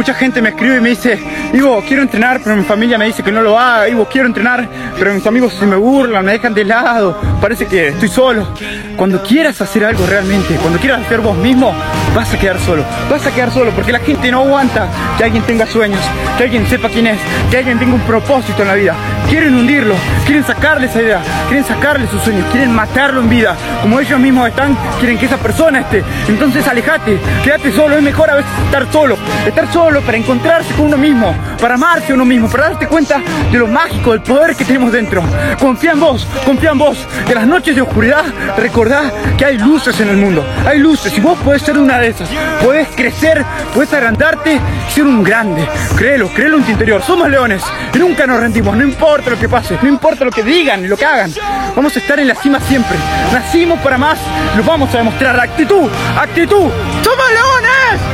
Mucha gente me escribe y me dice, Ivo, quiero entrenar, pero mi familia me dice que no lo haga. Ivo, quiero entrenar, pero mis amigos se me burlan, me dejan de lado. Parece que estoy solo. Cuando quieras hacer algo realmente, cuando quieras hacer vos mismo, vas a quedar solo. Vas a quedar solo porque la gente no aguanta que alguien tenga sueños, que alguien sepa quién es, que alguien tenga un propósito en la vida. Quieren hundirlo, quieren sacarle esa idea, quieren sacarle sus sueños, quieren matarlo en vida. Como ellos mismos están, quieren que esa persona esté. Entonces alejate, quédate solo, es mejor a veces estar solo. Estar solo para encontrarse con uno mismo, para amarse a uno mismo, para darte cuenta de lo mágico, del poder que tenemos dentro. Confía en vos, confía en vos. De las noches de oscuridad, recordá que hay luces en el mundo. Hay luces y vos podés ser una de esas. Podés crecer, podés agrandarte ser un grande. Créelo, créelo en tu interior. Somos leones y nunca nos rendimos. No importa lo que pase, no importa lo que digan lo que hagan. Vamos a estar en la cima siempre. Nacimos para más, lo vamos a demostrar. Actitud, actitud. Somos leones